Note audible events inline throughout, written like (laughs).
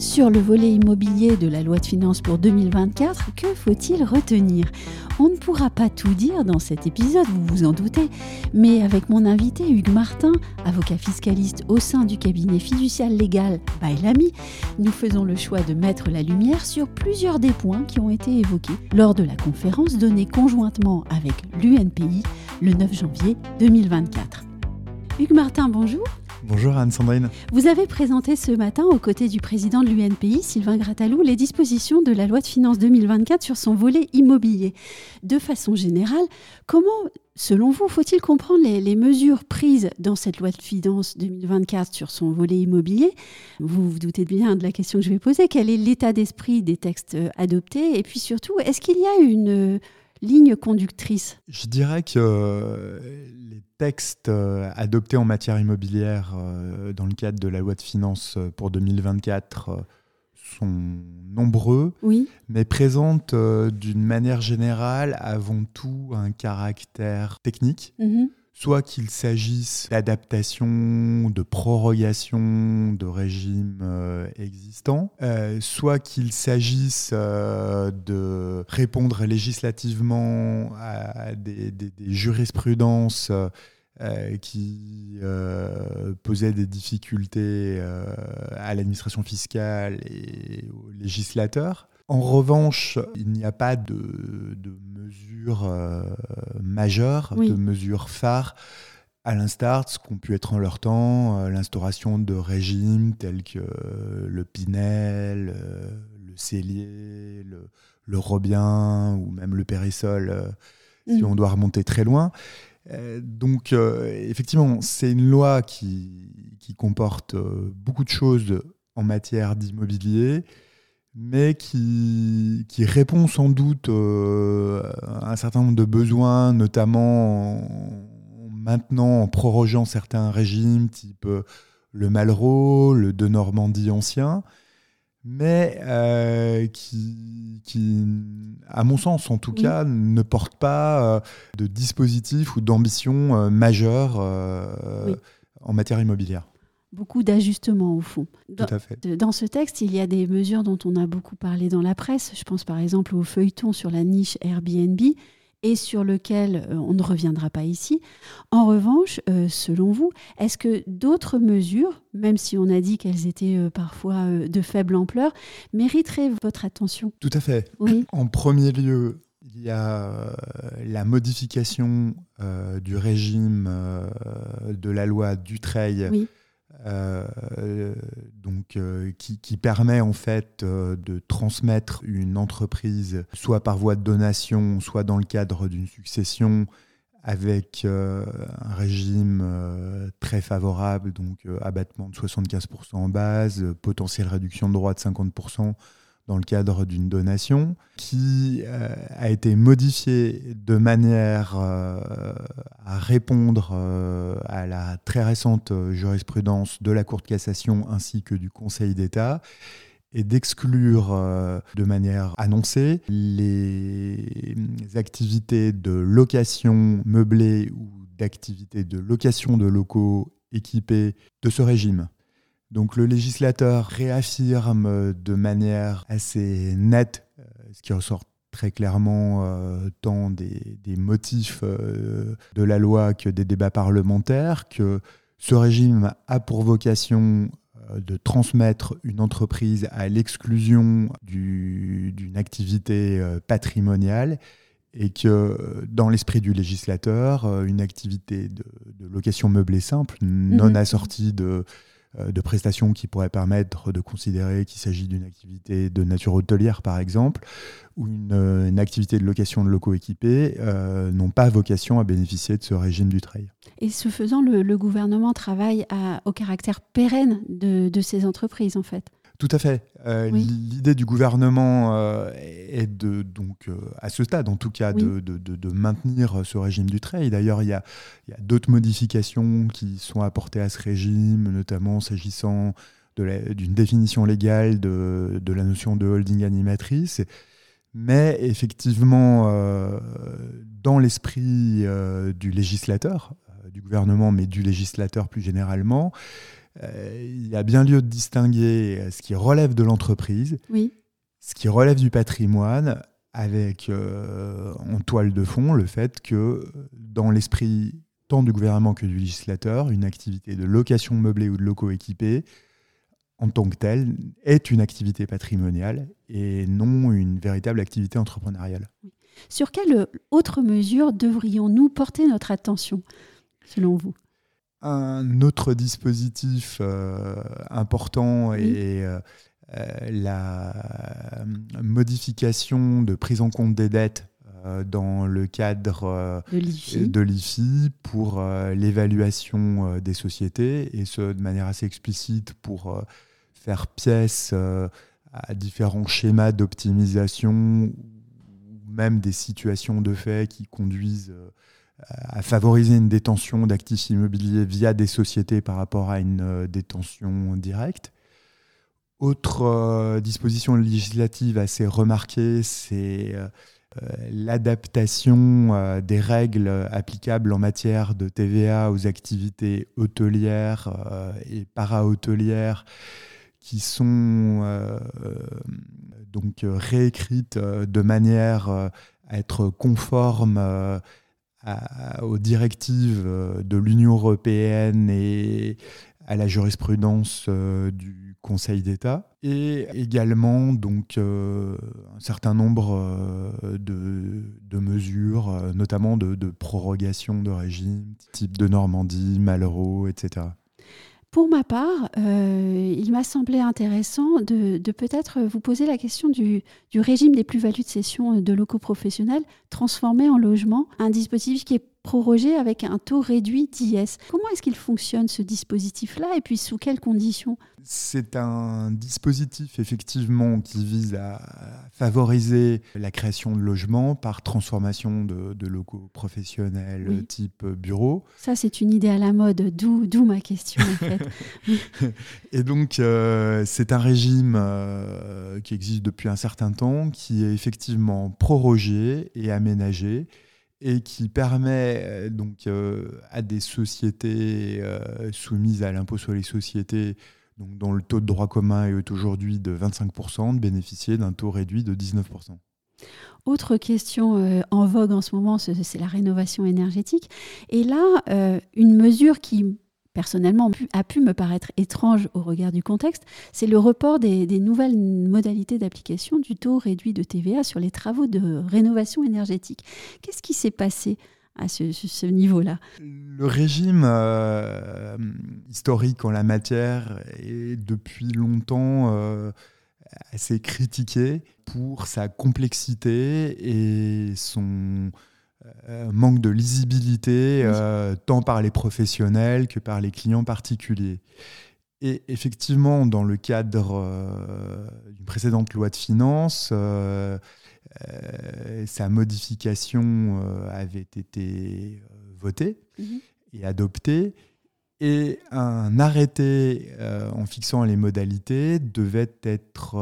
Sur le volet immobilier de la loi de finances pour 2024, que faut-il retenir? On ne pourra pas tout dire dans cet épisode, vous vous en doutez, mais avec mon invité Hugues Martin, avocat fiscaliste au sein du cabinet fiducial légal Bailami, nous faisons le choix de mettre la lumière sur plusieurs des points qui ont été évoqués lors de la conférence donnée conjointement avec l'UNPI le 9 janvier 2024. Hugues Martin, bonjour. Bonjour Anne-Sandrine. Vous avez présenté ce matin, aux côtés du président de l'UNPI, Sylvain Grattalou, les dispositions de la loi de finances 2024 sur son volet immobilier. De façon générale, comment, selon vous, faut-il comprendre les, les, mesures prises dans cette loi de finances 2024 sur son volet immobilier? Vous vous doutez bien de la question que je vais poser. Quel est l'état d'esprit des textes adoptés? Et puis surtout, est-ce qu'il y a une ligne conductrice Je dirais que les textes adoptés en matière immobilière dans le cadre de la loi de finances pour 2024 sont nombreux, oui. mais présentent d'une manière générale avant tout un caractère technique. Mm -hmm soit qu'il s'agisse d'adaptation, de prorogation de régimes euh, existants, euh, soit qu'il s'agisse euh, de répondre législativement à des, jurisprudences qui posaient des difficultés à l'administration fiscale et aux législateurs. En revanche, il n'y a pas de, de mesures euh, majeures, Oui. de mesures phares, à l'instar de ce qu'ont pu être en leur temps euh, l'instauration de régimes tels que euh, le Pinel, le Cellier, le, le Robien ou même le Périssol, euh, si Mhm. on doit remonter très loin. Donc, euh, effectivement, c'est une loi qui, qui comporte euh, beaucoup de choses en matière d'immobilier, mais qui, qui répond sans doute euh, à un certain nombre de besoins, notamment en, en maintenant, en prorogeant certains régimes, type euh, le Malraux, le de Normandie ancien, mais euh, qui, qui, à mon sens en tout Oui. cas, ne porte pas de dispositif ou d'ambition majeure Oui. en matière immobilière. Beaucoup d'ajustements au fond. Dans, Tout à fait. dans ce texte, il y a des mesures dont on a beaucoup parlé dans la presse. Je pense par exemple au feuilleton sur la niche Airbnb et sur lequel euh, on ne reviendra pas ici. En revanche, euh, selon vous, est-ce que d'autres mesures, même si on a dit qu'elles étaient euh, parfois euh, de faible ampleur, mériteraient votre attention? Tout à fait. Oui, (laughs) En premier lieu, il y a la modification du régime de la loi Dutreil, oui, euh, donc, euh, qui, permet en fait euh, de transmettre une entreprise soit par voie de donation, soit dans le cadre d'une succession avec un régime très favorable, donc abattement de 75% en base, potentielle réduction de droits de 50% dans le cadre d'une donation, qui euh, a été modifié de manière euh, à répondre euh, à la très récente jurisprudence de la Cour de cassation ainsi que du Conseil d'État et d'exclure de manière annoncée les activités de location meublée ou d'activités de location de locaux équipés de ce régime. Donc le législateur réaffirme de manière assez nette euh, ce qui ressort très clairement euh, tant des, des motifs euh, de la loi que des débats parlementaires, que ce régime a pour vocation euh, de transmettre une entreprise à l'exclusion du- d'une activité euh, patrimoniale et que euh, dans l'esprit du législateur, euh, une activité de, de location meublée simple, non Mhm. assortie de, euh, de prestations qui pourraient permettre de considérer qu'il s'agit d'une activité de nature hôtelière, par exemple, ou une, euh, activité de location de locaux équipés, euh, n'ont pas vocation à bénéficier de ce régime du trail. Et ce faisant, le, gouvernement travaille au caractère pérenne de ces entreprises, en fait. Tout à fait. L'idée du gouvernement est de, donc, à ce stade en tout cas, de, de, maintenir ce régime du trade. D'ailleurs, il y a, a d'autres modifications qui sont apportées à ce régime, notamment s'agissant d'une définition légale de, la notion de holding animatrice. Mais effectivement, euh, dans l'esprit euh, du législateur, euh, du gouvernement, mais du législateur plus généralement, il y a bien lieu de distinguer ce qui relève de l'entreprise, oui. ce qui relève du patrimoine, avec en toile de fond le fait que dans l'esprit tant du gouvernement que du législateur, une activité de location meublée ou de locaux équipés en tant que telle est une activité patrimoniale et non une véritable activité entrepreneuriale. Sur quelle autre mesure devrions-nous porter notre attention, selon vous? Un autre dispositif euh, important est euh, euh, la modification de prise en compte des dettes dans le cadre de l'IFI. pour l'évaluation des sociétés, et ce de manière assez explicite pour faire pièce à différents schémas d'optimisation ou même des situations de fait qui conduisent à favoriser une détention d'actifs immobiliers via des sociétés par rapport à une euh, détention directe. Autre disposition législative assez remarquée, c'est l'adaptation des règles applicables en matière de TVA aux activités hôtelières et para-hôtelières qui sont euh, euh, donc euh, réécrites de manière à être conformes aux directives de l'Union européenne et à la jurisprudence du Conseil d'État et également donc un certain nombre de, de, mesures, notamment de, de, prorogation de régime, type de Normandie, Malraux, etc. Pour ma part, euh, il m'a semblé intéressant de, peut-être vous poser la question du, régime des plus-values de cession de locaux professionnels transformés en logement, un dispositif qui est prorogé avec un taux réduit d'IS. Comment est-ce qu'il fonctionne ce dispositif-là et puis sous quelles conditions? C'est un dispositif effectivement qui vise à favoriser la création de logements par transformation de, locaux professionnels type bureau. Ça c'est une idée à la mode, d'où ma question en fait. (laughs) et donc euh, c'est un régime euh, qui existe depuis un certain temps, qui est effectivement prorogé et aménagé et qui permet euh, donc euh, à des sociétés euh, soumises à l'impôt sur les sociétés, donc dont le taux de droit commun est aujourd'hui de 25%, de bénéficier d'un taux réduit de 19%. Autre question en vogue en ce moment, c'est la rénovation énergétique. Et là, une mesure qui personnellement a pu me paraître étrange au regard du contexte, c'est le report des, nouvelles modalités d'application du taux réduit de TVA sur les travaux de rénovation énergétique. Qu'est-ce qui s'est passé à ce, niveau-là? Le régime euh, historique en la matière est depuis longtemps euh, assez critiqué pour sa complexité et son euh, manque de lisibilité, euh, tant par les professionnels que par les clients particuliers. Et effectivement, dans le cadre euh, d'une précédente loi de finances, sa modification avait été votée mhm. et adoptée. Et un arrêté en fixant les modalités devait être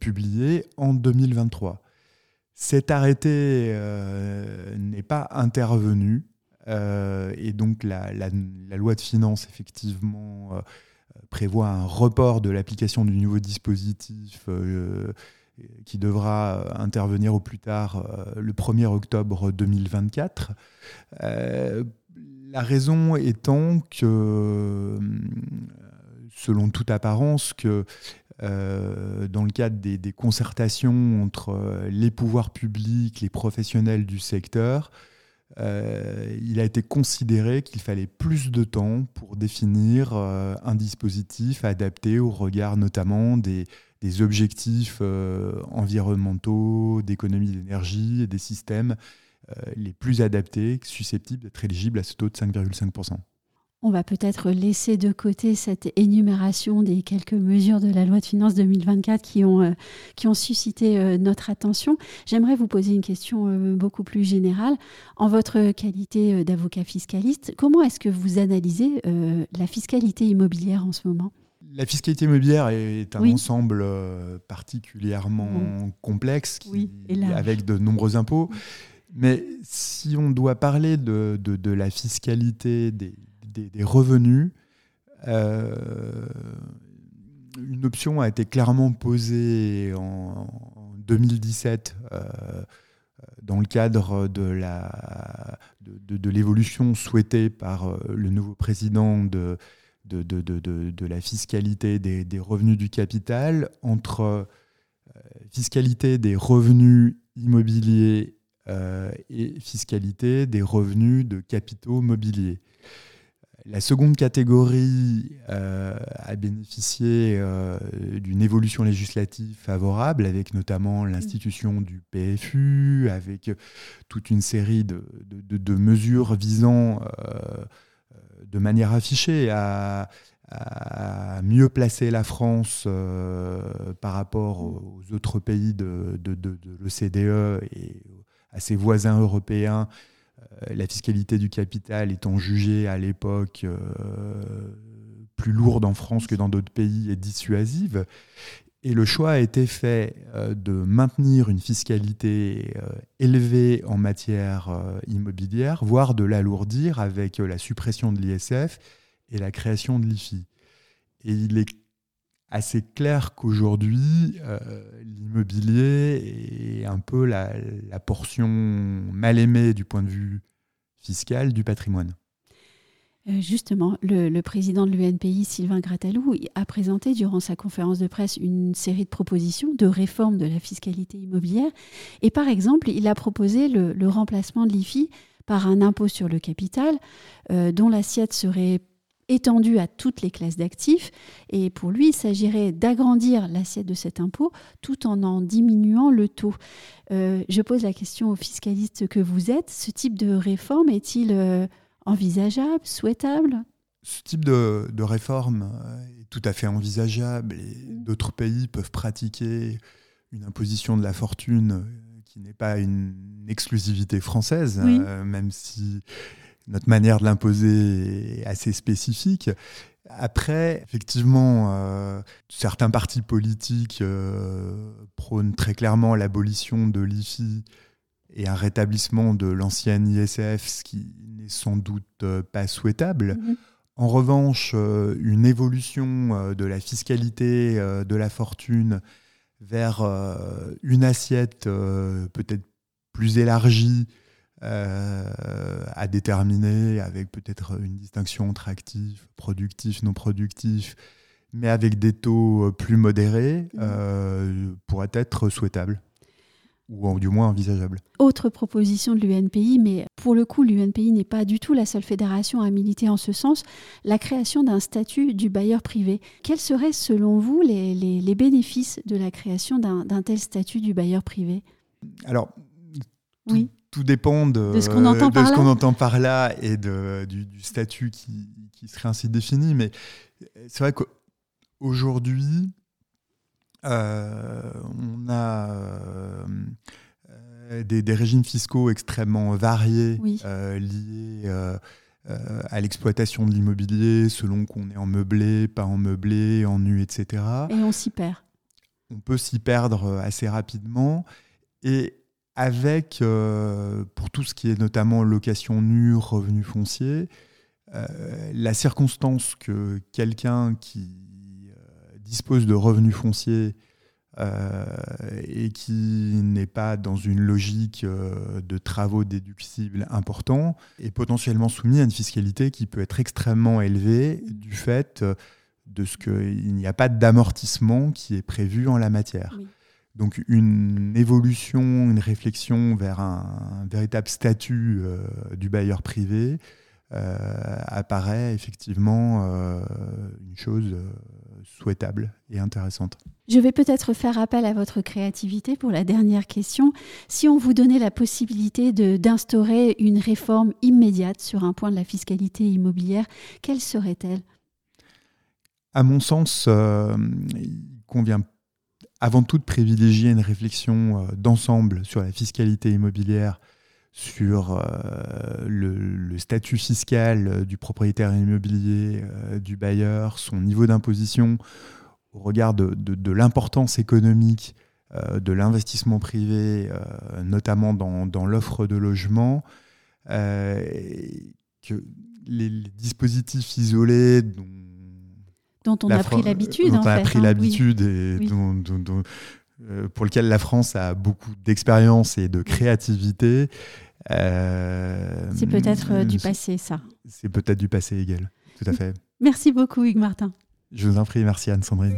publié en 2023. Cet arrêté euh, n'est pas intervenu euh, et donc la, loi de finances, effectivement, euh, prévoit un report de l'application du nouveau dispositif qui devra intervenir au plus tard le 1er octobre 2024. la raison étant que, selon toute apparence, que euh, dans le cadre des, concertations entre euh, les pouvoirs publics, les professionnels du secteur, euh, il a été considéré qu'il fallait plus de temps pour définir un dispositif adapté au regard notamment des, des objectifs environnementaux, d'économie d'énergie et des systèmes les plus adaptés, susceptibles d'être éligibles à ce taux de 5,5%. On va peut-être laisser de côté cette énumération des quelques mesures de la loi de finances 2024 qui ont, euh, qui ont suscité euh, notre attention. J'aimerais vous poser une question euh, beaucoup plus générale. En votre qualité d'avocat fiscaliste, comment est-ce que vous analysez la fiscalité immobilière en ce moment? La fiscalité immobilière est un ensemble particulièrement complexe avec de nombreux impôts. Mais si on doit parler de, de la fiscalité des, des, revenus, euh, une option a été clairement posée en, 2017 euh, dans le cadre de, l'évolution souhaitée par euh, le nouveau président de, la fiscalité des, revenus du capital entre fiscalité des revenus immobiliers et fiscalité des revenus de capitaux mobiliers. La seconde catégorie euh, a bénéficié euh, d'une évolution législative favorable, avec notamment l'institution du PFU, avec toute une série de, mesures visant euh, de manière affichée à, mieux placer la France par rapport aux autres pays de, de l'OCDE et à ses voisins européens la fiscalité du capital étant jugée à l'époque euh, plus lourde en France que dans d'autres pays et dissuasive. Et le choix a été fait euh, de maintenir une fiscalité élevée en matière immobilière, voire de l'alourdir avec la suppression de l'ISF et la création de l'IFI. Et il est assez clair qu'aujourd'hui, euh, l'immobilier est un peu la, portion mal aimée du point de vue fiscal du patrimoine. Euh, justement, le, président de l'UNPI, Sylvain Gratalou, a présenté durant sa conférence de presse une série de propositions de réforme de la fiscalité immobilière. Et par exemple, il a proposé le, remplacement de l'IFI par un impôt sur le capital euh, dont l'assiette serait étendu à toutes les classes d'actifs. Et pour lui, il s'agirait d'agrandir l'assiette de cet impôt tout en en diminuant le taux. Euh, je pose la question aux fiscalistes que vous êtes. Ce type de réforme est-il euh, envisageable, souhaitable? Ce type de, réforme euh, est tout à fait envisageable et mmh. d'autres pays peuvent pratiquer une imposition de la fortune qui n'est pas une exclusivité française, même si notre manière de l'imposer est assez spécifique. Après, effectivement, euh, certains partis politiques euh, prônent très clairement l'abolition de l'IFI et un rétablissement de l'ancienne ISF, ce qui n'est sans doute euh, pas souhaitable. Mhm. En revanche, une évolution de la fiscalité de la fortune vers une assiette peut-être plus élargie euh, à déterminer avec peut-être une distinction entre actifs, productifs, non productifs, mais avec des taux euh, plus modérés, mmh. euh, pourrait être souhaitable ou du moins envisageable. Autre proposition de l'UNPI, mais pour le coup, l'UNPI n'est pas du tout la seule fédération à militer en ce sens, la création d'un statut du bailleur privé. Quels seraient, selon vous, les, les bénéfices de la création d'un tel statut du bailleur privé? Alors, oui tout dépend de, ce qu'on entend, entend, par là et de, du, statut qui, qui, serait ainsi défini. Mais c'est vrai qu'aujourd'hui, euh, on a euh, des, des, régimes fiscaux extrêmement variés euh, liés à l'exploitation de l'immobilier, selon qu'on est en meublé, pas en meublé, en nu, etc. Et on s'y perd. On peut s'y perdre assez rapidement. Et avec, euh, pour tout ce qui est notamment location nue, revenus fonciers, euh, la circonstance que quelqu'un qui euh, dispose de revenus fonciers et qui n'est pas dans une logique de travaux déductibles importants est potentiellement soumis à une fiscalité qui peut être extrêmement élevée du fait de ce qu'il n'y a pas d'amortissement qui est prévu en la matière. Donc une évolution, une réflexion vers un, véritable statut euh, du bailleur privé euh, apparaît effectivement euh, une chose souhaitable et intéressante. Je vais peut-être faire appel à votre créativité pour la dernière question. Si on vous donnait la possibilité d'instaurer une réforme immédiate sur un point de la fiscalité immobilière, quelle serait-elle? À mon sens, il convient avant tout privilégier une réflexion euh, d'ensemble sur la fiscalité immobilière sur euh, le, statut fiscal euh, du propriétaire immobilier, du bailleur, son niveau d'imposition, au regard de, l'importance économique de l'investissement privé, notamment dans, l'offre de logement, que les, dispositifs isolés dont, on a pris l'habitude, dont on a pris hein, l'habitude et dont, pour lequel la France a beaucoup d'expérience et de créativité, euh, c'est peut-être euh, du passé, ça. C'est peut-être du passé égal, tout à fait. Merci beaucoup, Hugues Martin. Je vous en prie, merci Anne-Sandrine.